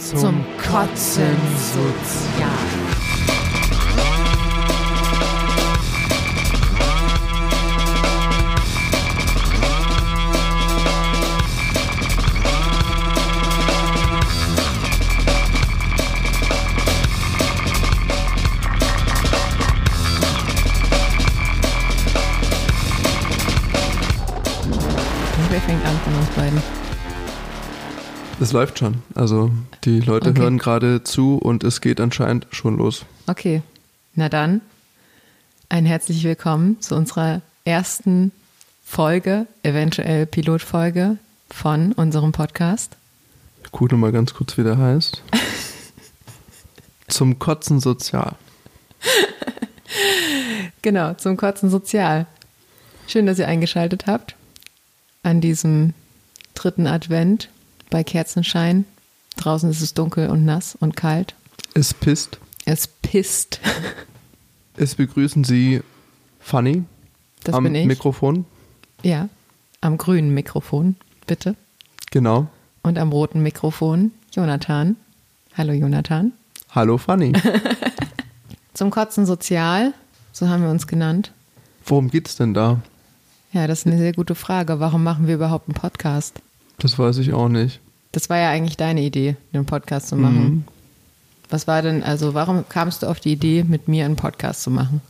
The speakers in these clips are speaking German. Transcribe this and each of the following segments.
zum Kotzen sozial. Es läuft schon. Also die Leute Okay. hören gerade zu und es geht anscheinend schon los. Okay, na dann ein herzlich willkommen zu unserer ersten Folge, eventuell Pilotfolge von unserem Podcast. Ich gucke mal ganz kurz, wie der heißt. Zum Kotzen sozial. Genau, zum Kotzen Sozial. Schön, dass ihr eingeschaltet habt an diesem dritten Advent bei Kerzenschein. Draußen ist es dunkel und nass und kalt. Es pisst. Es pisst. Es begrüßen Sie Fanny Das am bin ich. Mikrofon. Ja, am grünen Mikrofon, bitte. Genau. Und am roten Mikrofon Jonathan. Hallo Jonathan. Hallo Fanny. Zum Kotzen Sozial, so haben wir uns genannt. Worum geht's denn da? Ja, das ist eine sehr gute Frage. Warum machen wir überhaupt einen Podcast? Das weiß ich auch nicht. Das war ja eigentlich deine Idee, einen Podcast zu machen. Mhm. Was war denn, also warum kamst du auf die Idee, mit mir einen Podcast zu machen?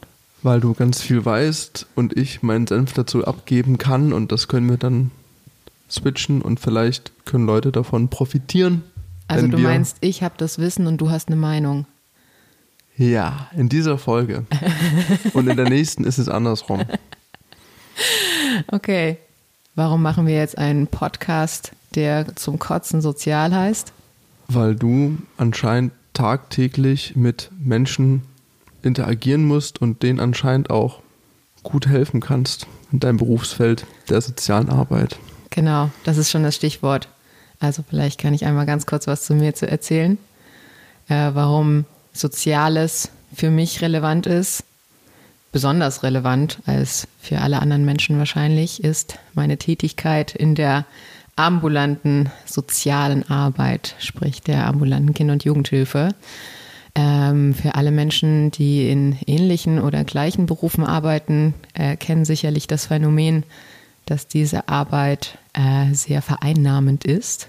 Weil du ganz viel weißt und ich meinen Senf dazu abgeben kann und das können wir dann switchen und vielleicht können Leute davon profitieren. Also du meinst, ich habe das Wissen und du hast eine Meinung. Ja, in dieser Folge. und in der nächsten ist es andersrum. Okay. Warum machen wir jetzt einen Podcast, der zum Kotzen sozial heißt? Weil du anscheinend tagtäglich mit Menschen interagieren musst und denen anscheinend auch gut helfen kannst in deinem Berufsfeld der sozialen Arbeit. Genau, das ist schon das Stichwort. Also vielleicht kann ich einmal ganz kurz was zu mir zu erzählen, äh, warum Soziales für mich relevant ist. Besonders relevant als für alle anderen Menschen wahrscheinlich ist meine Tätigkeit in der ambulanten sozialen Arbeit, sprich der ambulanten Kinder- und Jugendhilfe. Ähm, für alle Menschen, die in ähnlichen oder gleichen Berufen arbeiten, äh, kennen sicherlich das Phänomen, dass diese Arbeit äh, sehr vereinnahmend ist.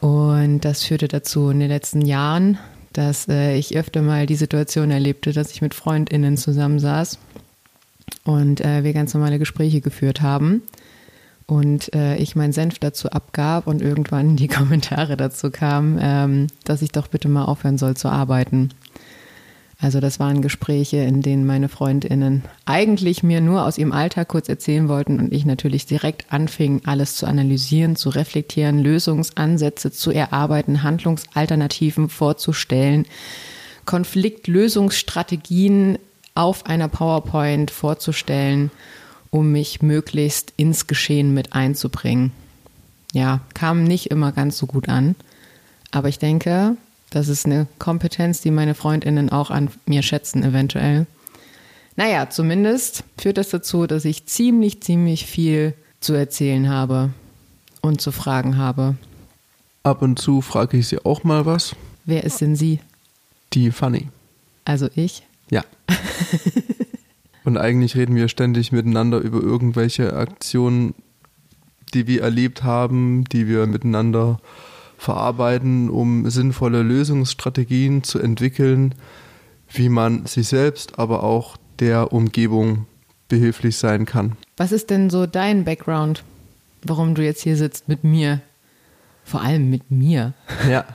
Und das führte dazu in den letzten Jahren, dass äh, ich öfter mal die Situation erlebte, dass ich mit FreundInnen zusammensaß und äh, wir ganz normale Gespräche geführt haben und äh, ich meinen Senf dazu abgab und irgendwann die Kommentare dazu kamen, ähm, dass ich doch bitte mal aufhören soll zu arbeiten. Also das waren Gespräche, in denen meine Freundinnen eigentlich mir nur aus ihrem Alltag kurz erzählen wollten und ich natürlich direkt anfing, alles zu analysieren, zu reflektieren, Lösungsansätze zu erarbeiten, Handlungsalternativen vorzustellen, Konfliktlösungsstrategien auf einer PowerPoint vorzustellen, um mich möglichst ins Geschehen mit einzubringen. Ja, kam nicht immer ganz so gut an, aber ich denke, das ist eine Kompetenz, die meine Freundinnen auch an mir schätzen, eventuell. Naja, zumindest führt das dazu, dass ich ziemlich, ziemlich viel zu erzählen habe und zu fragen habe. Ab und zu frage ich sie auch mal was. Wer ist denn sie? Die Fanny. Also ich? Ja. und eigentlich reden wir ständig miteinander über irgendwelche Aktionen, die wir erlebt haben, die wir miteinander verarbeiten, um sinnvolle Lösungsstrategien zu entwickeln, wie man sich selbst, aber auch der Umgebung behilflich sein kann. Was ist denn so dein Background, warum du jetzt hier sitzt mit mir? Vor allem mit mir. Ja.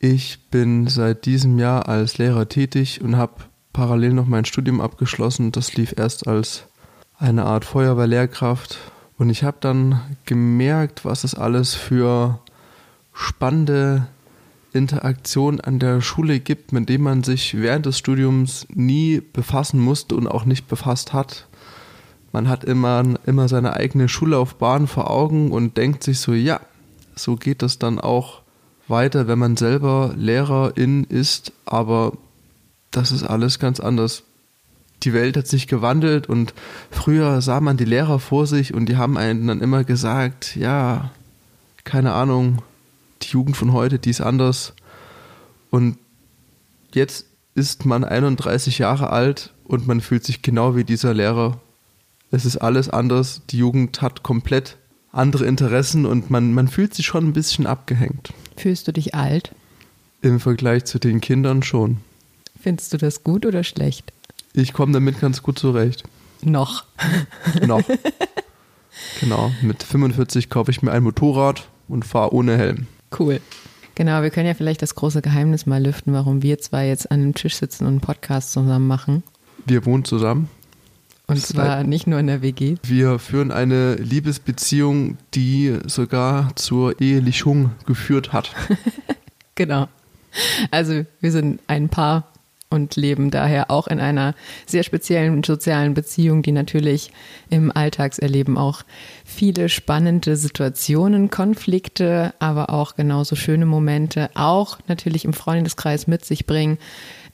Ich bin seit diesem Jahr als Lehrer tätig und habe parallel noch mein Studium abgeschlossen. Das lief erst als eine Art Feuerwehrlehrkraft. Und ich habe dann gemerkt, was es alles für spannende Interaktionen an der Schule gibt, mit denen man sich während des Studiums nie befassen musste und auch nicht befasst hat. Man hat immer, immer seine eigene Schullaufbahn vor Augen und denkt sich so, ja, so geht das dann auch weiter, wenn man selber Lehrerin ist, aber das ist alles ganz anders. Die Welt hat sich gewandelt und früher sah man die Lehrer vor sich und die haben einen dann immer gesagt, ja, keine Ahnung, die Jugend von heute, die ist anders. Und jetzt ist man 31 Jahre alt und man fühlt sich genau wie dieser Lehrer. Es ist alles anders. Die Jugend hat komplett andere Interessen und man, man fühlt sich schon ein bisschen abgehängt. Fühlst du dich alt? Im Vergleich zu den Kindern schon. Findest du das gut oder schlecht? Ich komme damit ganz gut zurecht. Noch. Noch. genau. Mit 45 kaufe ich mir ein Motorrad und fahre ohne Helm. Cool. Genau, wir können ja vielleicht das große Geheimnis mal lüften, warum wir zwei jetzt an einem Tisch sitzen und einen Podcast zusammen machen. Wir wohnen zusammen. Und zwar nicht nur in der WG. Wir führen eine Liebesbeziehung, die sogar zur Ehelichung geführt hat. genau. Also wir sind ein Paar und leben daher auch in einer sehr speziellen sozialen Beziehung, die natürlich im Alltagserleben auch viele spannende Situationen, Konflikte, aber auch genauso schöne Momente, auch natürlich im Freundeskreis mit sich bringen.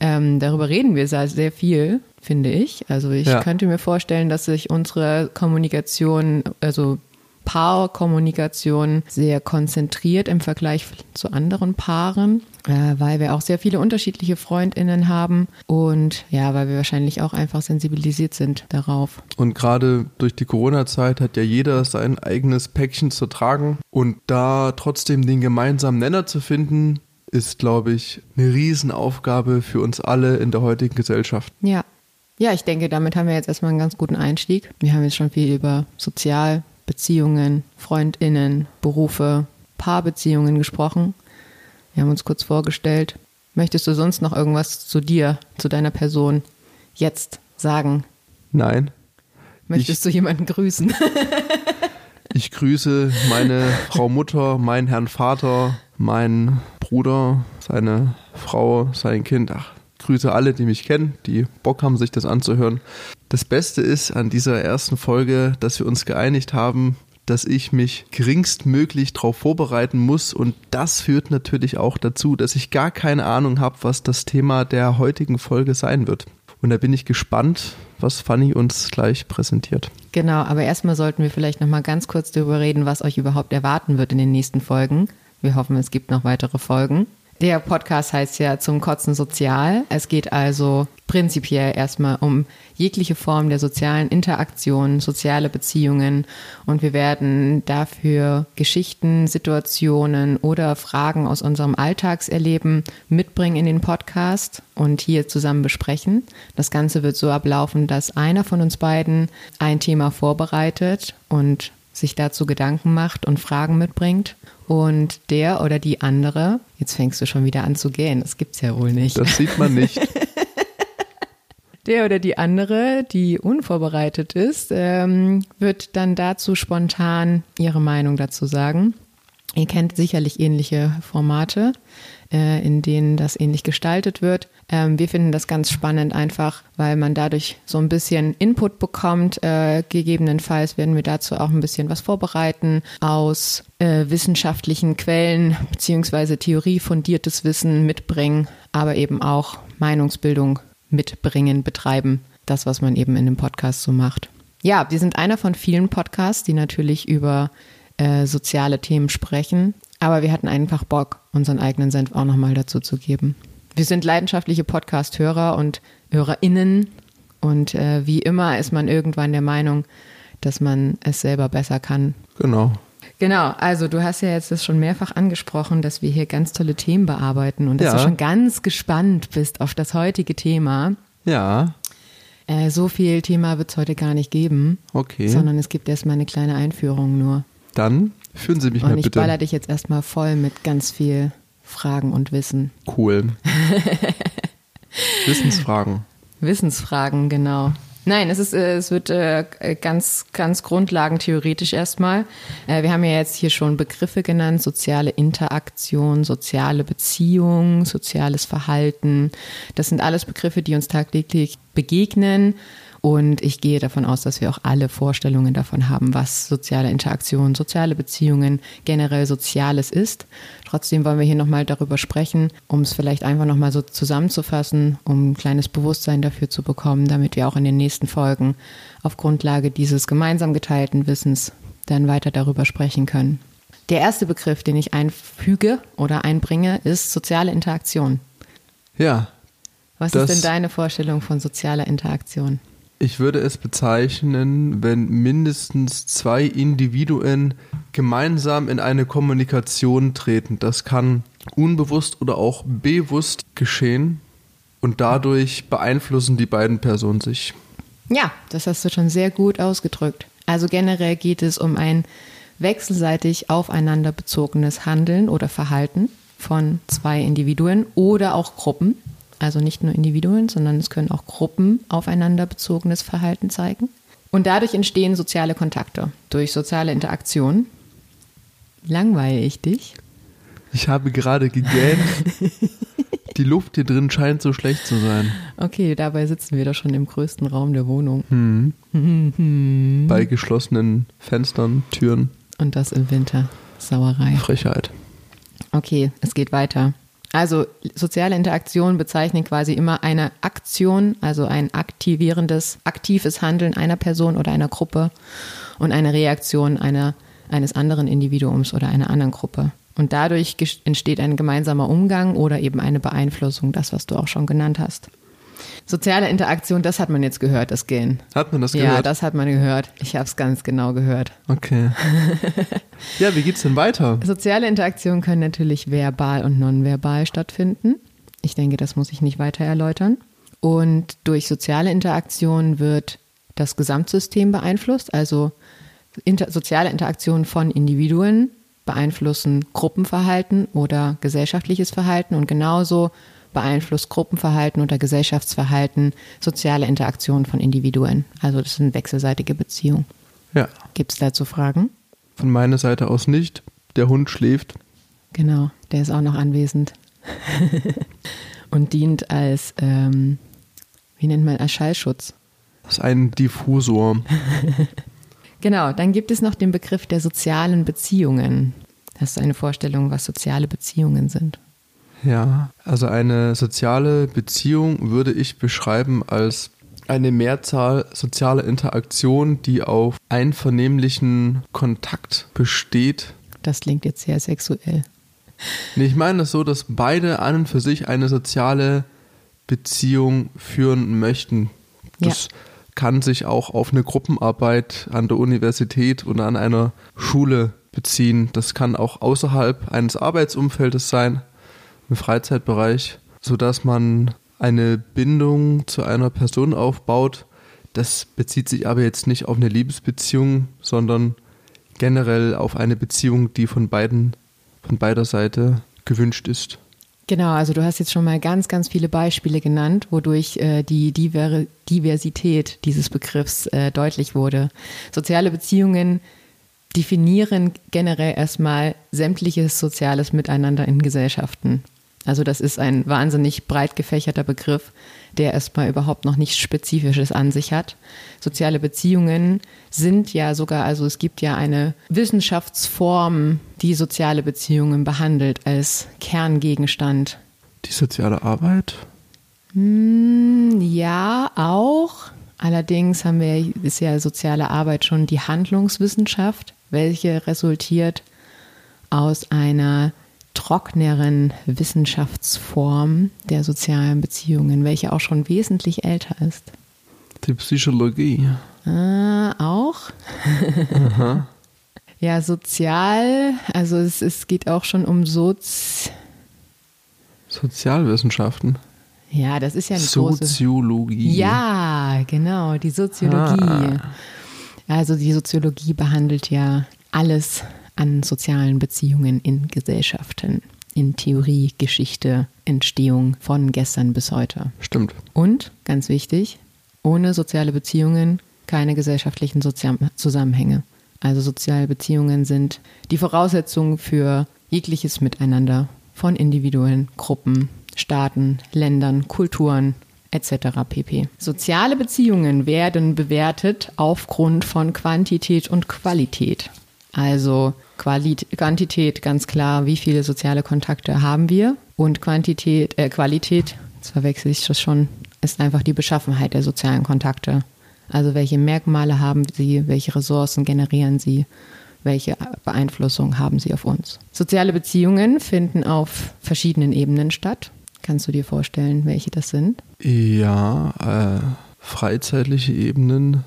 Ähm, darüber reden wir sehr, sehr viel, finde ich. Also ich ja. könnte mir vorstellen, dass sich unsere Kommunikation, also Paarkommunikation sehr konzentriert im Vergleich zu anderen Paaren, äh, weil wir auch sehr viele unterschiedliche Freundinnen haben und ja, weil wir wahrscheinlich auch einfach sensibilisiert sind darauf. Und gerade durch die Corona-Zeit hat ja jeder sein eigenes Päckchen zu tragen und da trotzdem den gemeinsamen Nenner zu finden, ist, glaube ich, eine Riesenaufgabe für uns alle in der heutigen Gesellschaft. Ja. Ja, ich denke, damit haben wir jetzt erstmal einen ganz guten Einstieg. Wir haben jetzt schon viel über sozial Beziehungen, Freundinnen, Berufe, Paarbeziehungen gesprochen. Wir haben uns kurz vorgestellt. Möchtest du sonst noch irgendwas zu dir, zu deiner Person jetzt sagen? Nein. Möchtest ich, du jemanden grüßen? ich grüße meine Frau Mutter, meinen Herrn Vater, meinen Bruder, seine Frau, sein Kind. Ach, grüße alle, die mich kennen, die Bock haben, sich das anzuhören. Das Beste ist an dieser ersten Folge, dass wir uns geeinigt haben, dass ich mich geringstmöglich darauf vorbereiten muss. Und das führt natürlich auch dazu, dass ich gar keine Ahnung habe, was das Thema der heutigen Folge sein wird. Und da bin ich gespannt, was Fanny uns gleich präsentiert. Genau, aber erstmal sollten wir vielleicht noch mal ganz kurz darüber reden, was euch überhaupt erwarten wird in den nächsten Folgen. Wir hoffen, es gibt noch weitere Folgen. Der Podcast heißt ja zum Kotzen sozial. Es geht also prinzipiell erstmal um jegliche Form der sozialen Interaktion, soziale Beziehungen und wir werden dafür Geschichten, Situationen oder Fragen aus unserem Alltagserleben mitbringen in den Podcast und hier zusammen besprechen. Das Ganze wird so ablaufen, dass einer von uns beiden ein Thema vorbereitet und sich dazu Gedanken macht und Fragen mitbringt. Und der oder die andere, jetzt fängst du schon wieder an zu gehen, das gibt's ja wohl nicht. Das sieht man nicht. Der oder die andere, die unvorbereitet ist, ähm, wird dann dazu spontan ihre Meinung dazu sagen. Ihr kennt sicherlich ähnliche Formate, äh, in denen das ähnlich gestaltet wird. Ähm, wir finden das ganz spannend einfach, weil man dadurch so ein bisschen Input bekommt. Äh, gegebenenfalls werden wir dazu auch ein bisschen was vorbereiten aus äh, wissenschaftlichen Quellen beziehungsweise theoriefundiertes Wissen mitbringen, aber eben auch Meinungsbildung mitbringen, betreiben. Das, was man eben in dem Podcast so macht. Ja, wir sind einer von vielen Podcasts, die natürlich über äh, soziale Themen sprechen. Aber wir hatten einfach Bock, unseren eigenen Senf auch nochmal dazu zu geben. Wir sind leidenschaftliche Podcast-Hörer und HörerInnen. Und äh, wie immer ist man irgendwann der Meinung, dass man es selber besser kann. Genau. Genau, also du hast ja jetzt das schon mehrfach angesprochen, dass wir hier ganz tolle Themen bearbeiten und dass ja. du schon ganz gespannt bist auf das heutige Thema. Ja. Äh, so viel Thema wird es heute gar nicht geben. Okay. Sondern es gibt erstmal eine kleine Einführung nur. Dann führen Sie mich und mal bitte. Und ich baller dich jetzt erstmal voll mit ganz viel Fragen und Wissen. Cool. Wissensfragen. Wissensfragen, genau. Nein, es ist, äh, es wird äh, ganz, ganz grundlagentheoretisch erstmal. Äh, wir haben ja jetzt hier schon Begriffe genannt: soziale Interaktion, soziale Beziehung, soziales Verhalten. Das sind alles Begriffe, die uns tagtäglich begegnen und ich gehe davon aus, dass wir auch alle Vorstellungen davon haben, was soziale Interaktion, soziale Beziehungen, generell Soziales ist. Trotzdem wollen wir hier nochmal darüber sprechen, um es vielleicht einfach nochmal so zusammenzufassen, um ein kleines Bewusstsein dafür zu bekommen, damit wir auch in den nächsten Folgen auf Grundlage dieses gemeinsam geteilten Wissens dann weiter darüber sprechen können. Der erste Begriff, den ich einfüge oder einbringe, ist soziale Interaktion. Ja. Was ist denn deine Vorstellung von sozialer Interaktion? Ich würde es bezeichnen, wenn mindestens zwei Individuen gemeinsam in eine Kommunikation treten. Das kann unbewusst oder auch bewusst geschehen und dadurch beeinflussen die beiden Personen sich. Ja, das hast du schon sehr gut ausgedrückt. Also generell geht es um ein wechselseitig aufeinander bezogenes Handeln oder Verhalten von zwei Individuen oder auch Gruppen. Also nicht nur Individuen, sondern es können auch Gruppen aufeinander bezogenes Verhalten zeigen. Und dadurch entstehen soziale Kontakte durch soziale Interaktion. Langweile ich dich? Ich habe gerade gegähnt. Die Luft hier drin scheint so schlecht zu sein. Okay, dabei sitzen wir doch schon im größten Raum der Wohnung. Hm. Bei geschlossenen Fenstern, Türen. Und das im Winter. Sauerei. Frechheit. Okay, es geht weiter. Also soziale Interaktion bezeichnen quasi immer eine Aktion, also ein aktivierendes, aktives Handeln einer Person oder einer Gruppe und eine Reaktion einer, eines anderen Individuums oder einer anderen Gruppe. Und dadurch entsteht ein gemeinsamer Umgang oder eben eine Beeinflussung, das, was du auch schon genannt hast. Soziale Interaktion, das hat man jetzt gehört, das Gehen. Hat man das gehört? Ja, das hat man gehört. Ich habe es ganz genau gehört. Okay. ja, wie geht's denn weiter? Soziale Interaktionen können natürlich verbal und nonverbal stattfinden. Ich denke, das muss ich nicht weiter erläutern. Und durch soziale Interaktion wird das Gesamtsystem beeinflusst, also inter soziale Interaktionen von Individuen beeinflussen Gruppenverhalten oder gesellschaftliches Verhalten und genauso beeinflusst Gruppenverhalten oder Gesellschaftsverhalten soziale Interaktion von Individuen. Also das sind wechselseitige Beziehungen. Ja. Gibt es dazu Fragen? Von meiner Seite aus nicht. Der Hund schläft. Genau, der ist auch noch anwesend. und dient als, ähm, wie nennt man, als Schallschutz. Das ist ein Diffusor. genau, dann gibt es noch den Begriff der sozialen Beziehungen. Hast du eine Vorstellung, was soziale Beziehungen sind? Ja, also eine soziale Beziehung würde ich beschreiben als eine Mehrzahl sozialer Interaktionen, die auf einvernehmlichen Kontakt besteht. Das klingt jetzt sehr sexuell. Nee, ich meine das so, dass beide an und für sich eine soziale Beziehung führen möchten. Das ja. kann sich auch auf eine Gruppenarbeit an der Universität oder an einer Schule beziehen. Das kann auch außerhalb eines Arbeitsumfeldes sein im Freizeitbereich, sodass man eine Bindung zu einer Person aufbaut. Das bezieht sich aber jetzt nicht auf eine Liebesbeziehung, sondern generell auf eine Beziehung, die von beiden, von beider Seite gewünscht ist. Genau, also du hast jetzt schon mal ganz, ganz viele Beispiele genannt, wodurch äh, die Diver Diversität dieses Begriffs äh, deutlich wurde. Soziale Beziehungen definieren generell erstmal sämtliches soziales Miteinander in Gesellschaften. Also das ist ein wahnsinnig breit gefächerter Begriff, der erstmal überhaupt noch nichts Spezifisches an sich hat. Soziale Beziehungen sind ja sogar, also es gibt ja eine Wissenschaftsform, die soziale Beziehungen behandelt als Kerngegenstand. Die soziale Arbeit? Hm, ja, auch. Allerdings haben wir, ist ja soziale Arbeit schon die Handlungswissenschaft, welche resultiert aus einer trockneren Wissenschaftsform der sozialen Beziehungen, welche auch schon wesentlich älter ist. Die Psychologie. Ah, auch. Aha. Ja, sozial, also es, es geht auch schon um Sozi Sozialwissenschaften. Ja, das ist ja eine Soziologie. Große, ja, genau, die Soziologie. Ah. Also die Soziologie behandelt ja alles an sozialen Beziehungen in Gesellschaften, in Theorie, Geschichte, Entstehung von gestern bis heute. Stimmt. Und, ganz wichtig, ohne soziale Beziehungen keine gesellschaftlichen Sozial Zusammenhänge. Also soziale Beziehungen sind die Voraussetzung für jegliches Miteinander von Individuen, Gruppen, Staaten, Ländern, Kulturen etc. pp. Soziale Beziehungen werden bewertet aufgrund von Quantität und Qualität. Also Qualit Quantität ganz klar, wie viele soziale Kontakte haben wir und Quantität, äh, Qualität, jetzt verwechsel ich das schon, ist einfach die Beschaffenheit der sozialen Kontakte. Also welche Merkmale haben sie, welche Ressourcen generieren sie, welche Beeinflussung haben sie auf uns. Soziale Beziehungen finden auf verschiedenen Ebenen statt. Kannst du dir vorstellen, welche das sind? Ja, äh, freizeitliche Ebenen,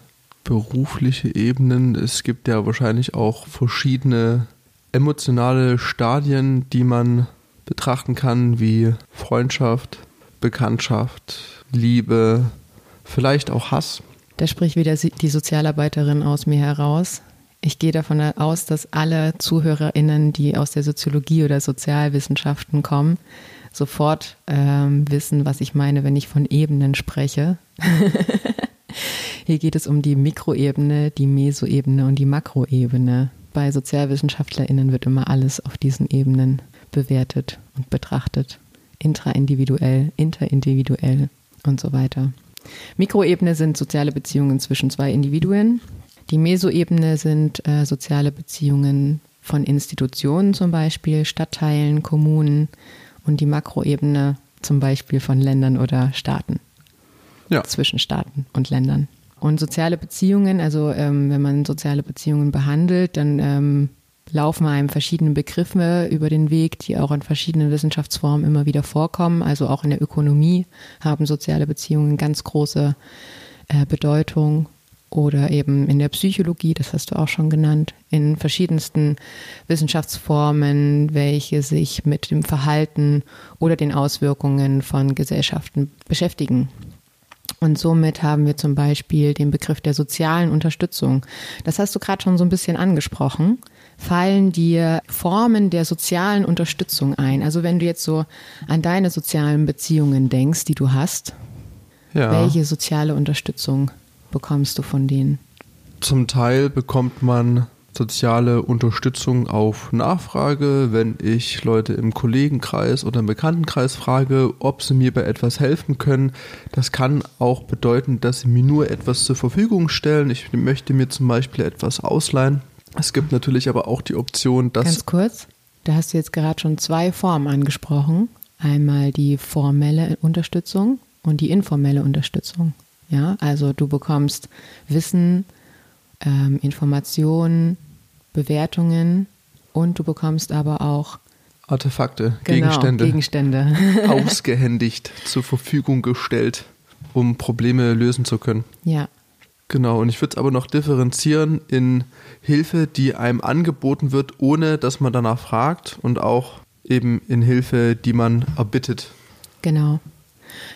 berufliche Ebenen. Es gibt ja wahrscheinlich auch verschiedene emotionale Stadien, die man betrachten kann, wie Freundschaft, Bekanntschaft, Liebe, vielleicht auch Hass. Da spricht wieder die Sozialarbeiterin aus mir heraus. Ich gehe davon aus, dass alle ZuhörerInnen, die aus der Soziologie oder Sozialwissenschaften kommen, sofort ähm, wissen, was ich meine, wenn ich von Ebenen spreche. Hier geht es um die Mikroebene, die Mesoebene und die Makroebene. Bei SozialwissenschaftlerInnen wird immer alles auf diesen Ebenen bewertet und betrachtet. Intraindividuell, interindividuell und so weiter. Mikroebene sind soziale Beziehungen zwischen zwei Individuen. Die Mesoebene sind äh, soziale Beziehungen von Institutionen zum Beispiel, Stadtteilen, Kommunen und die Makroebene zum Beispiel von Ländern oder Staaten. Ja. Zwischen Staaten und Ländern. Und soziale Beziehungen, also ähm, wenn man soziale Beziehungen behandelt, dann ähm, laufen einem verschiedene Begriffe über den Weg, die auch in verschiedenen Wissenschaftsformen immer wieder vorkommen. Also auch in der Ökonomie haben soziale Beziehungen ganz große äh, Bedeutung oder eben in der Psychologie, das hast du auch schon genannt, in verschiedensten Wissenschaftsformen, welche sich mit dem Verhalten oder den Auswirkungen von Gesellschaften beschäftigen. Und somit haben wir zum Beispiel den Begriff der sozialen Unterstützung. Das hast du gerade schon so ein bisschen angesprochen fallen dir Formen der sozialen Unterstützung ein? Also wenn du jetzt so an deine sozialen Beziehungen denkst, die du hast, ja. welche soziale Unterstützung bekommst du von denen? Zum Teil bekommt man soziale Unterstützung auf Nachfrage, wenn ich Leute im Kollegenkreis oder im Bekanntenkreis frage, ob sie mir bei etwas helfen können. Das kann auch bedeuten, dass sie mir nur etwas zur Verfügung stellen. Ich möchte mir zum Beispiel etwas ausleihen es gibt natürlich aber auch die Option, dass. Ganz kurz, da hast du jetzt gerade schon zwei Formen angesprochen. Einmal die formelle Unterstützung und die informelle Unterstützung. Ja, also du bekommst Wissen, ähm, Informationen, Bewertungen und du bekommst aber auch Artefakte, genau, Gegenstände, Gegenstände. ausgehändigt zur Verfügung gestellt, um Probleme lösen zu können. Ja. Genau, und ich würde es aber noch differenzieren in Hilfe, die einem angeboten wird, ohne dass man danach fragt und auch eben in Hilfe, die man erbittet. Genau.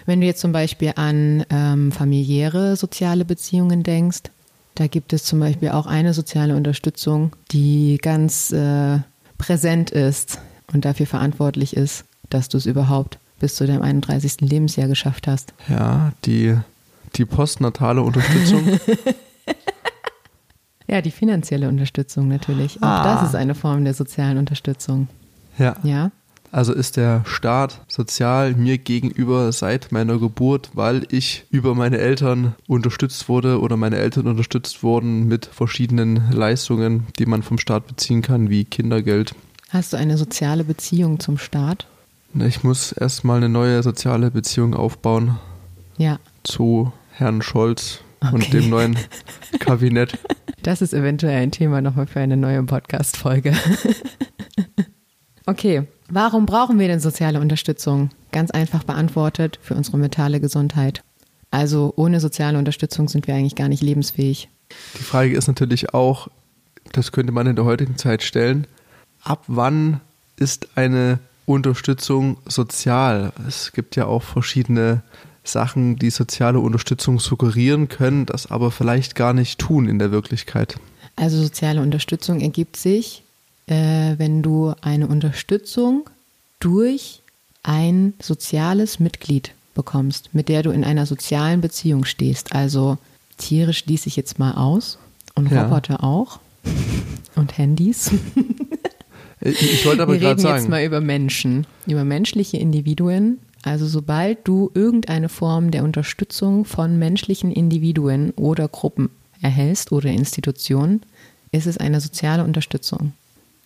Wenn du jetzt zum Beispiel an ähm, familiäre soziale Beziehungen denkst, da gibt es zum Beispiel auch eine soziale Unterstützung, die ganz äh, präsent ist und dafür verantwortlich ist, dass du es überhaupt bis zu deinem 31. Lebensjahr geschafft hast. Ja, die die postnatale Unterstützung? ja, die finanzielle Unterstützung natürlich. Auch ah. das ist eine Form der sozialen Unterstützung. Ja. Ja. Also ist der Staat sozial mir gegenüber seit meiner Geburt, weil ich über meine Eltern unterstützt wurde oder meine Eltern unterstützt wurden mit verschiedenen Leistungen, die man vom Staat beziehen kann, wie Kindergeld. Hast du eine soziale Beziehung zum Staat? Ich muss erstmal eine neue soziale Beziehung aufbauen. Ja. Zu Herrn Scholz okay. und dem neuen Kabinett. Das ist eventuell ein Thema nochmal für eine neue Podcast-Folge. okay, warum brauchen wir denn soziale Unterstützung? Ganz einfach beantwortet für unsere mentale Gesundheit. Also ohne soziale Unterstützung sind wir eigentlich gar nicht lebensfähig. Die Frage ist natürlich auch, das könnte man in der heutigen Zeit stellen, ab wann ist eine Unterstützung sozial? Es gibt ja auch verschiedene Sachen, die soziale Unterstützung suggerieren können, das aber vielleicht gar nicht tun in der Wirklichkeit. Also soziale Unterstützung ergibt sich, äh, wenn du eine Unterstützung durch ein soziales Mitglied bekommst, mit der du in einer sozialen Beziehung stehst. Also Tiere schließe ich jetzt mal aus und ja. Roboter auch und Handys. ich wollte aber gerade sagen. Wir reden jetzt mal über Menschen, über menschliche Individuen, also sobald du irgendeine Form der Unterstützung von menschlichen Individuen oder Gruppen erhältst oder Institutionen, ist es eine soziale Unterstützung.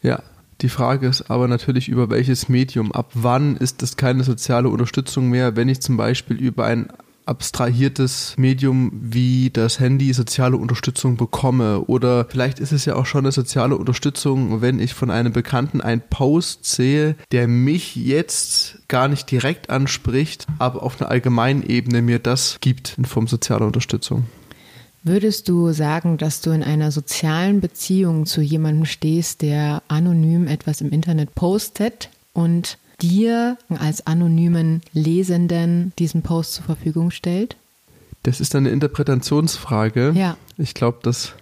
Ja, die Frage ist aber natürlich über welches Medium. Ab wann ist es keine soziale Unterstützung mehr, wenn ich zum Beispiel über ein abstrahiertes Medium wie das Handy soziale Unterstützung bekomme. Oder vielleicht ist es ja auch schon eine soziale Unterstützung, wenn ich von einem Bekannten einen Post sehe, der mich jetzt gar nicht direkt anspricht, aber auf einer allgemeinen Ebene mir das gibt in Form sozialer Unterstützung. Würdest du sagen, dass du in einer sozialen Beziehung zu jemandem stehst, der anonym etwas im Internet postet und dir als anonymen Lesenden diesen Post zur Verfügung stellt? Das ist eine Interpretationsfrage. Ja. Ich glaube, das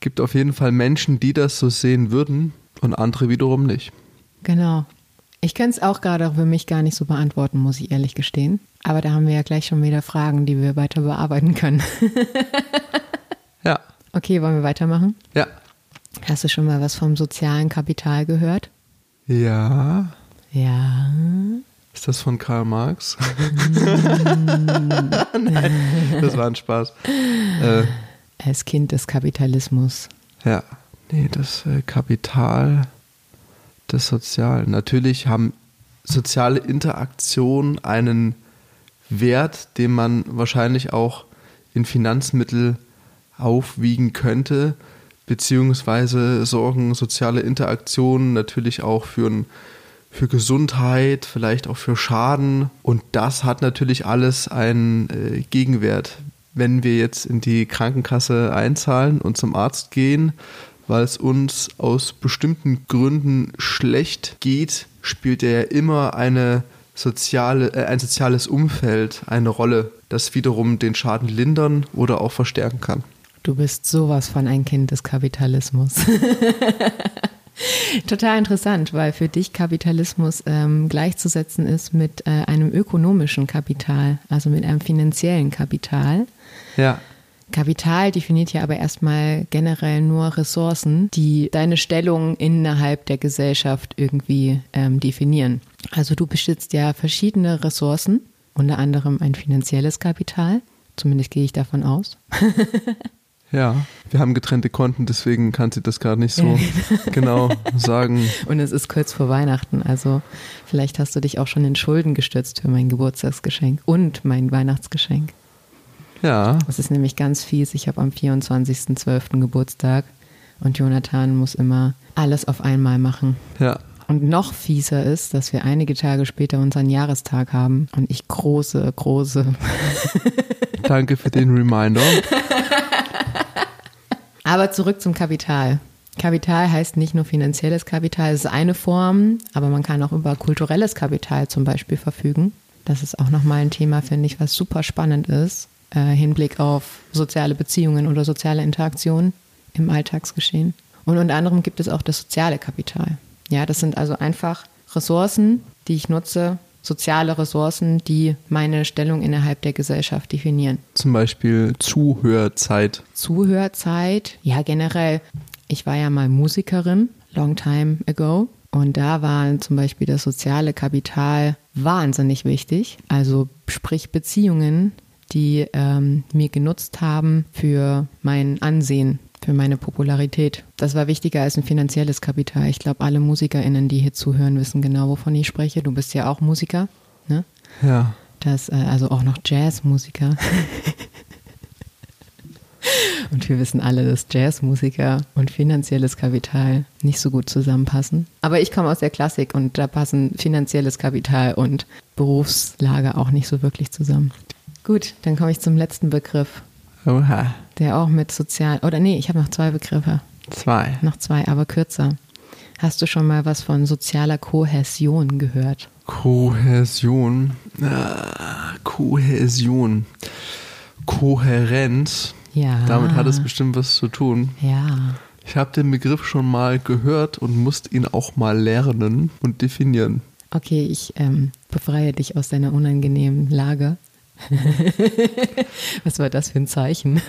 gibt auf jeden Fall Menschen, die das so sehen würden und andere wiederum nicht. Genau. Ich kann es auch gerade für mich gar nicht so beantworten, muss ich ehrlich gestehen. Aber da haben wir ja gleich schon wieder Fragen, die wir weiter bearbeiten können. ja. Okay, wollen wir weitermachen? Ja. Hast du schon mal was vom sozialen Kapital gehört? Ja. Ja. Ist das von Karl Marx? Nein, das war ein Spaß. Äh, Als Kind des Kapitalismus. Ja, nee, das äh, Kapital des Sozialen. Natürlich haben soziale Interaktionen einen Wert, den man wahrscheinlich auch in Finanzmittel aufwiegen könnte, beziehungsweise sorgen soziale Interaktionen natürlich auch für für Gesundheit, vielleicht auch für Schaden. Und das hat natürlich alles einen äh, Gegenwert. Wenn wir jetzt in die Krankenkasse einzahlen und zum Arzt gehen, weil es uns aus bestimmten Gründen schlecht geht, spielt ja immer eine soziale, äh, ein soziales Umfeld eine Rolle, das wiederum den Schaden lindern oder auch verstärken kann. Du bist sowas von ein Kind des Kapitalismus. Total interessant, weil für dich Kapitalismus ähm, gleichzusetzen ist mit äh, einem ökonomischen Kapital, also mit einem finanziellen Kapital. Ja. Kapital definiert ja aber erstmal generell nur Ressourcen, die deine Stellung innerhalb der Gesellschaft irgendwie ähm, definieren. Also du besitzt ja verschiedene Ressourcen, unter anderem ein finanzielles Kapital. Zumindest gehe ich davon aus. Ja, wir haben getrennte Konten, deswegen kann sie das gerade nicht so genau sagen. Und es ist kurz vor Weihnachten, also vielleicht hast du dich auch schon in Schulden gestürzt für mein Geburtstagsgeschenk und mein Weihnachtsgeschenk. Ja. Das ist nämlich ganz fies. Ich habe am 24.12. Geburtstag und Jonathan muss immer alles auf einmal machen. Ja. Und noch fieser ist, dass wir einige Tage später unseren Jahrestag haben und ich große, große. Danke für den Reminder. Aber zurück zum Kapital. Kapital heißt nicht nur finanzielles Kapital, es ist eine Form, aber man kann auch über kulturelles Kapital zum Beispiel verfügen. Das ist auch nochmal ein Thema, finde ich, was super spannend ist, äh, Hinblick auf soziale Beziehungen oder soziale Interaktionen im Alltagsgeschehen. Und unter anderem gibt es auch das soziale Kapital. Ja, das sind also einfach Ressourcen, die ich nutze, soziale Ressourcen, die meine Stellung innerhalb der Gesellschaft definieren. Zum Beispiel Zuhörzeit. Zuhörzeit, ja generell. Ich war ja mal Musikerin, long time ago. Und da war zum Beispiel das soziale Kapital wahnsinnig wichtig. Also sprich Beziehungen, die ähm, mir genutzt haben für mein Ansehen für meine Popularität. Das war wichtiger als ein finanzielles Kapital. Ich glaube, alle MusikerInnen, die hier zuhören, wissen genau, wovon ich spreche. Du bist ja auch Musiker, ne? Ja. Das, äh, also auch noch Jazzmusiker. Und wir wissen alle, dass Jazzmusiker und finanzielles Kapital nicht so gut zusammenpassen. Aber ich komme aus der Klassik und da passen finanzielles Kapital und Berufslage auch nicht so wirklich zusammen. Gut, dann komme ich zum letzten Begriff. Oha. Der auch mit sozial. Oder nee, ich habe noch zwei Begriffe. Zwei. Noch zwei, aber kürzer. Hast du schon mal was von sozialer Kohäsion gehört? Kohäsion. Ah, Kohäsion. Kohärenz. Ja. Damit hat es bestimmt was zu tun. Ja. Ich habe den Begriff schon mal gehört und musste ihn auch mal lernen und definieren. Okay, ich ähm, befreie dich aus deiner unangenehmen Lage. Was war das für ein Zeichen?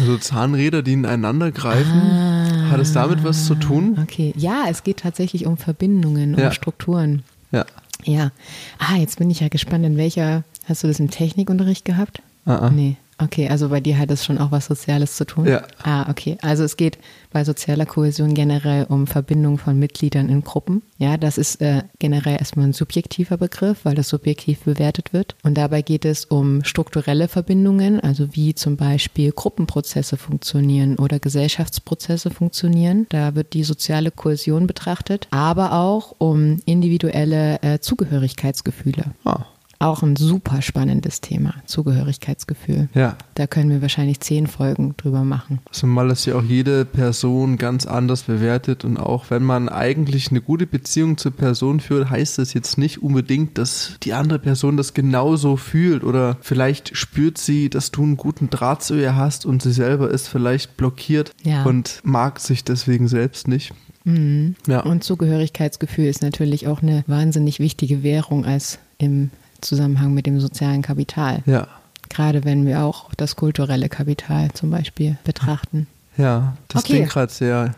Also Zahnräder, die ineinander greifen. Ah, Hat es damit was zu tun? Okay, ja, es geht tatsächlich um Verbindungen, um Ja. Strukturen. Ja. Ja. Ah, jetzt bin ich ja gespannt, in welcher, hast du das im Technikunterricht gehabt? Ah, ah. Nee. Okay, also bei dir hat es schon auch was Soziales zu tun? Ja. Ah, okay. Also es geht bei sozialer Kohäsion generell um Verbindung von Mitgliedern in Gruppen. Ja, das ist äh, generell erstmal ein subjektiver Begriff, weil das subjektiv bewertet wird. Und dabei geht es um strukturelle Verbindungen, also wie zum Beispiel Gruppenprozesse funktionieren oder Gesellschaftsprozesse funktionieren. Da wird die soziale Kohäsion betrachtet, aber auch um individuelle äh, Zugehörigkeitsgefühle. Ah, Auch ein super spannendes Thema, Zugehörigkeitsgefühl. ja. Da können wir wahrscheinlich zehn Folgen drüber machen. Zumal das ja auch jede Person ganz anders bewertet und auch wenn man eigentlich eine gute Beziehung zur Person führt, heißt das jetzt nicht unbedingt, dass die andere Person das genauso fühlt oder vielleicht spürt sie, dass du einen guten Draht zu ihr hast und sie selber ist vielleicht blockiert Ja. und mag sich deswegen selbst nicht. Ja. Und Zugehörigkeitsgefühl ist natürlich auch eine wahnsinnig wichtige Währung als im Zusammenhang mit dem sozialen Kapital. ja, Gerade wenn wir auch das kulturelle Kapital zum Beispiel betrachten. ja, das Okay. klingt gerade sehr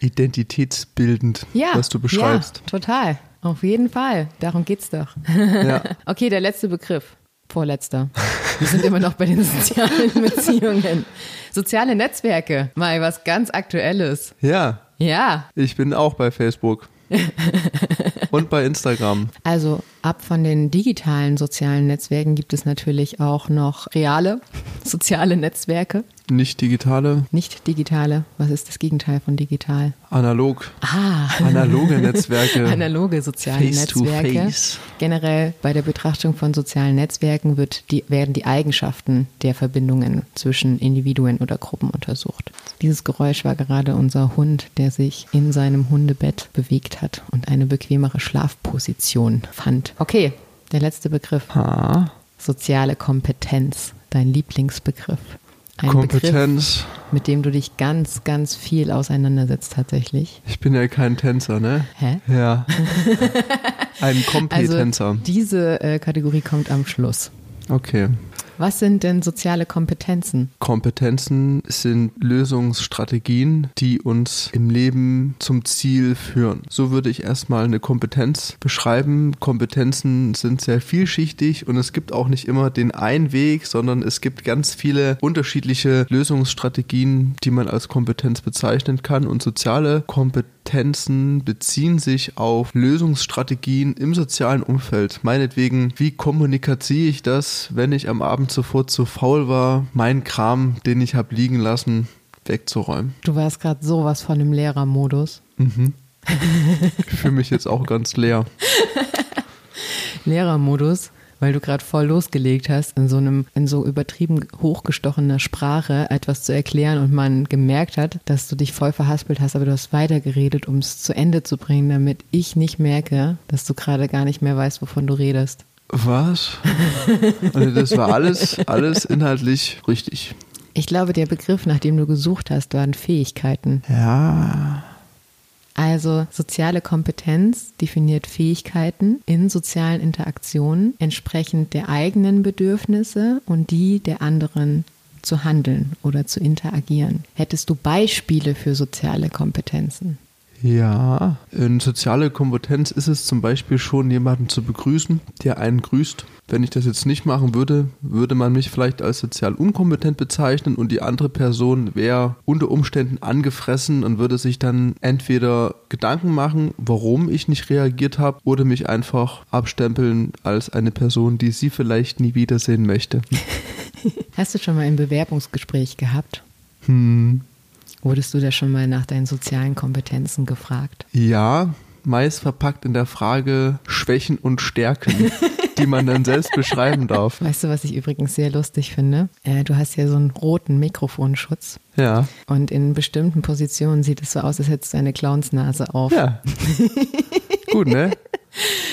identitätsbildend, Ja, was du beschreibst. Ja, total. Auf jeden Fall. Darum geht's doch. Ja. Okay, der letzte Begriff. Vorletzter. Wir sind immer noch bei den sozialen Beziehungen. Soziale Netzwerke. Mal was ganz Aktuelles. ja, Ja, ich bin auch bei Facebook und bei Instagram. Also ab von den digitalen sozialen Netzwerken gibt es natürlich auch noch reale soziale Netzwerke, Nicht digitale, nicht digitale. Was ist das Gegenteil von digital? analog. Ah, Analoge Netzwerke. analoge soziale Face to Netzwerke. face. Generell bei der Betrachtung von sozialen Netzwerken wird die, werden die Eigenschaften der Verbindungen zwischen Individuen oder Gruppen untersucht. Dieses Geräusch war gerade unser Hund, der sich in seinem Hundebett bewegt hat und eine bequemere Schlafposition fand. Okay, der letzte Begriff. Ha. Soziale Kompetenz, dein Lieblingsbegriff. Ein Begriff, Kompetenz. mit dem du dich ganz, ganz viel auseinandersetzt tatsächlich. Ich bin ja kein Tänzer, ne? Hä? Ja. Ein Kompetänzer. Also diese äh, Kategorie kommt am Schluss. okay. Was sind denn soziale Kompetenzen? Kompetenzen sind Lösungsstrategien, die uns im Leben zum Ziel führen. So würde ich erstmal eine Kompetenz beschreiben. Kompetenzen sind sehr vielschichtig und es gibt auch nicht immer den einen Weg, sondern es gibt ganz viele unterschiedliche Lösungsstrategien, die man als Kompetenz bezeichnen kann. Und soziale Kompetenzen beziehen sich auf Lösungsstrategien im sozialen Umfeld. Meinetwegen, wie kommuniziere ich das, wenn ich am Abend zuvor zu faul war, meinen Kram, den ich habe liegen lassen, wegzuräumen. Du warst gerade sowas von im Lehrermodus. Ich fühle mich jetzt auch ganz leer. Lehrermodus, weil du gerade voll losgelegt hast, in so einem, in so übertrieben hochgestochener Sprache etwas zu erklären und man gemerkt hat, dass du dich voll verhaspelt hast, aber du hast weitergeredet, um es zu Ende zu bringen, damit ich nicht merke, dass du gerade gar nicht mehr weißt, wovon du redest. Was? Also das war alles, alles inhaltlich richtig. Ich glaube, der Begriff, nach dem du gesucht hast, waren Fähigkeiten. Ja. Also soziale Kompetenz definiert Fähigkeiten in sozialen Interaktionen entsprechend der eigenen Bedürfnisse und die der anderen zu handeln oder zu interagieren. Hättest du Beispiele für soziale Kompetenzen? Ja, in soziale Kompetenz ist es zum Beispiel schon, jemanden zu begrüßen, der einen grüßt. Wenn ich das jetzt nicht machen würde, würde man mich vielleicht als sozial unkompetent bezeichnen und die andere Person wäre unter Umständen angefressen und würde sich dann entweder Gedanken machen, warum ich nicht reagiert habe, oder mich einfach abstempeln als eine Person, die sie vielleicht nie wiedersehen möchte. Hast du schon mal ein Bewerbungsgespräch gehabt? Hm. Wurdest du da schon mal nach deinen sozialen Kompetenzen gefragt? Ja, meist verpackt in der Frage Schwächen und Stärken, die man dann selbst beschreiben darf. Weißt du, was ich übrigens sehr lustig finde? Äh, du hast ja so einen roten Mikrofonschutz. Ja. Und in bestimmten Positionen sieht es so aus, als hättest du eine Clownsnase auf. Ja. Gut, ne?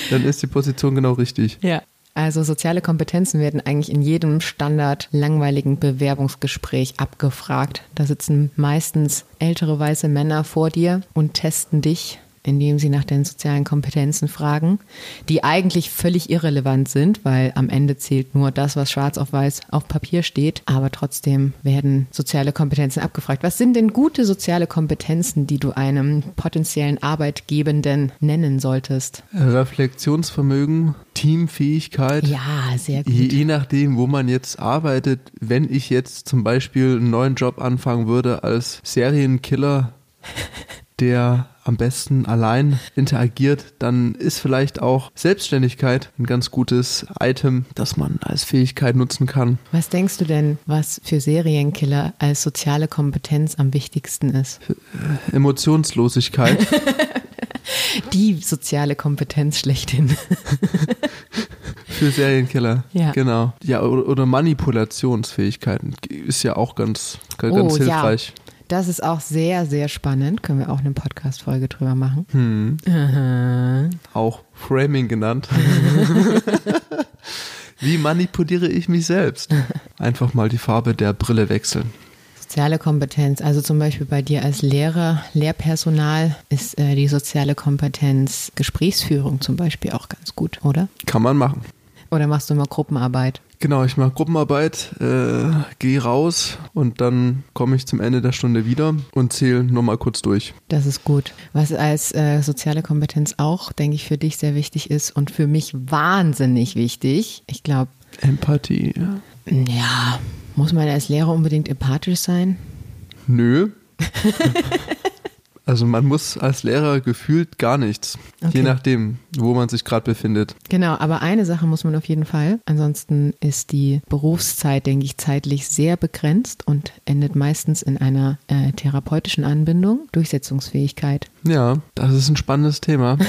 Dann ist die Position genau richtig. Ja. Also soziale Kompetenzen werden eigentlich in jedem Standard langweiligen Bewerbungsgespräch abgefragt. Da sitzen meistens ältere weiße Männer vor dir und testen dich, indem sie nach den sozialen Kompetenzen fragen, die eigentlich völlig irrelevant sind, weil am Ende zählt nur das, was schwarz auf weiß auf Papier steht. Aber trotzdem werden soziale Kompetenzen abgefragt. Was sind denn gute soziale Kompetenzen, die du einem potenziellen Arbeitgebenden nennen solltest? Reflexionsvermögen, Teamfähigkeit. Ja, sehr gut. Je, je nachdem, wo man jetzt arbeitet, wenn ich jetzt zum Beispiel einen neuen Job anfangen würde als Serienkiller, der am besten allein interagiert, dann ist vielleicht auch Selbstständigkeit ein ganz gutes Item, das man als Fähigkeit nutzen kann. Was denkst du denn, was für Serienkiller als soziale Kompetenz am wichtigsten ist? Emotionslosigkeit. Die soziale Kompetenz schlechthin. Für Serienkiller. Ja. Genau. Ja, oder, Manipulationsfähigkeiten ist ja auch ganz, ganz Oh, ja. Das ist auch sehr, sehr spannend. Können wir auch eine Podcast-Folge drüber machen. Hm. Aha. Auch Framing genannt. Wie manipuliere ich mich selbst? Einfach mal die Farbe der Brille wechseln. Soziale Kompetenz, also zum Beispiel bei dir als Lehrer, Lehrpersonal ist äh, die soziale Kompetenz Gesprächsführung zum Beispiel auch ganz gut, oder? Kann man machen. Oder machst du immer Gruppenarbeit? Genau, ich mache Gruppenarbeit, äh, gehe raus und dann komme ich zum Ende der Stunde wieder und zähle nochmal kurz durch. Das ist gut. Was als äh, soziale Kompetenz auch, denke ich, für dich sehr wichtig ist und für mich wahnsinnig wichtig. Ich glaube, Empathie. Ja. ja, muss man als Lehrer unbedingt empathisch sein? Nö. also man muss als Lehrer gefühlt gar nichts. Okay. Je nachdem, wo man sich gerade befindet. Genau, aber eine Sache muss man auf jeden Fall. Ansonsten ist die Berufszeit, denke ich, zeitlich sehr begrenzt und endet meistens in einer äh, therapeutischen Anbindung. Durchsetzungsfähigkeit. Ja, das ist ein spannendes Thema.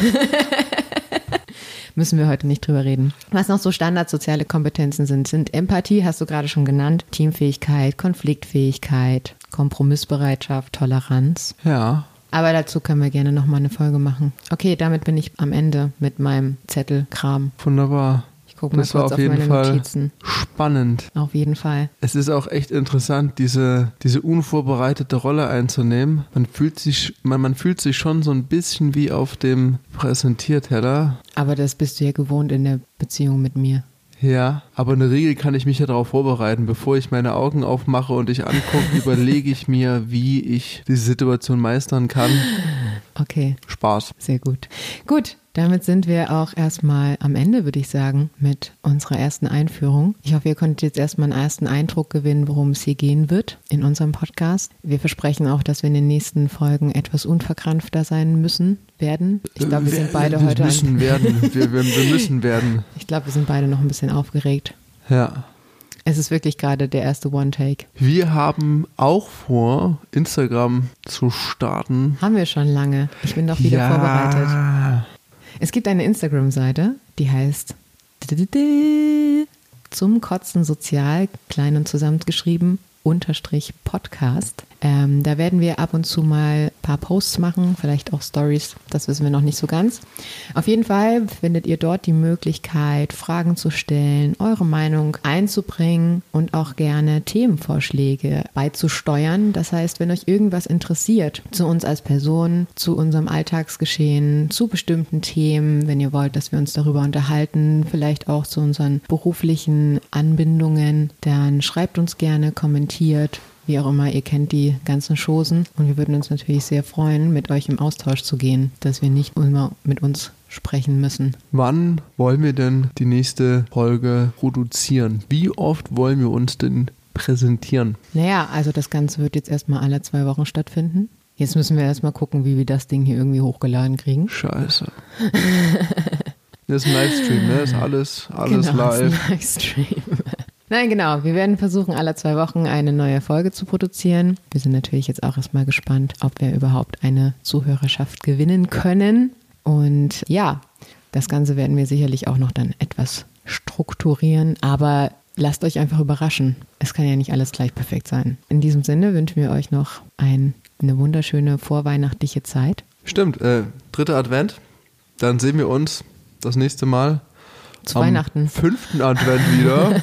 Müssen wir heute nicht drüber reden. Was noch so Standardsoziale Kompetenzen sind, sind Empathie, hast du gerade schon genannt, Teamfähigkeit, Konfliktfähigkeit, Kompromissbereitschaft, Toleranz. Ja, Aber dazu können wir gerne nochmal eine Folge machen. Okay, damit bin ich am Ende mit meinem Zettelkram. wunderbar. Ich gucke mal Das war kurz auf auf jeden meine Fall Notizen. spannend. Auf jeden Fall. Es ist auch echt interessant, diese, diese unvorbereitete Rolle einzunehmen. Man fühlt sich, man, man fühlt sich schon so ein bisschen wie auf dem Präsentierteller. Aber das bist du ja gewohnt in der Beziehung mit mir. Ja, aber in der Regel kann ich mich ja darauf vorbereiten. Bevor ich meine Augen aufmache und dich angucke, überlege ich mir, wie ich diese Situation meistern kann. Okay, Spaß. sehr gut. Gut, damit sind wir auch erstmal am Ende, würde ich sagen, mit unserer ersten Einführung. Ich hoffe, ihr konntet jetzt erstmal einen ersten Eindruck gewinnen, worum es hier gehen wird in unserem Podcast. Wir versprechen auch, dass wir in den nächsten Folgen etwas unverkrampfter sein müssen, werden. Ich glaube, wir sind beide wir heute müssen werden. Wir, wir, wir müssen werden. ich glaube, wir sind beide noch ein bisschen aufgeregt. Ja. Es ist wirklich gerade der erste One-Take. Wir haben auch vor, Instagram zu starten. Haben wir schon lange. Ich bin doch wieder ja. vorbereitet. Es gibt eine Instagram-Seite, die heißt zum Kotzen Sozial, klein und zusammengeschrieben, unterstrich Podcast. Ähm, da werden wir ab und zu mal paar Posts machen, vielleicht auch Stories, das wissen wir noch nicht so ganz. Auf jeden Fall findet ihr dort die Möglichkeit, Fragen zu stellen, eure Meinung einzubringen und auch gerne Themenvorschläge beizusteuern. Das heißt, wenn euch irgendwas interessiert zu uns als Person, zu unserem Alltagsgeschehen, zu bestimmten Themen, wenn ihr wollt, dass wir uns darüber unterhalten, vielleicht auch zu unseren beruflichen Anbindungen, dann schreibt uns gerne, kommentiert, wie auch immer, ihr kennt die ganzen Chosen und wir würden uns natürlich sehr freuen, mit euch im Austausch zu gehen, dass wir nicht immer mit uns sprechen müssen. Wann wollen wir denn die nächste Folge produzieren? Wie oft wollen wir uns denn präsentieren? Naja, also das Ganze wird jetzt erstmal alle zwei Wochen stattfinden. Jetzt müssen wir erstmal gucken, wie wir das Ding hier irgendwie hochgeladen kriegen. Scheiße. Das ist ein Livestream, ne? Ist alles, alles genau, ist ein live. Livestream. Nein, genau. Wir werden versuchen, alle zwei Wochen eine neue Folge zu produzieren. Wir sind natürlich jetzt auch erstmal gespannt, ob wir überhaupt eine Zuhörerschaft gewinnen können. Und ja, das Ganze werden wir sicherlich auch noch dann etwas strukturieren, aber lasst euch einfach überraschen. Es kann ja nicht alles gleich perfekt sein. In diesem Sinne wünschen wir euch noch ein, eine wunderschöne vorweihnachtliche Zeit. Stimmt, äh, dritter Advent. Dann sehen wir uns das nächste Mal Zu am Weihnachten. fünften Advent wieder.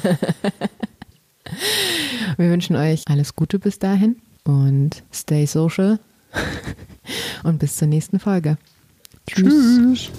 Wir wünschen euch alles Gute bis dahin und stay social. und bis zur nächsten Folge. Tschüss.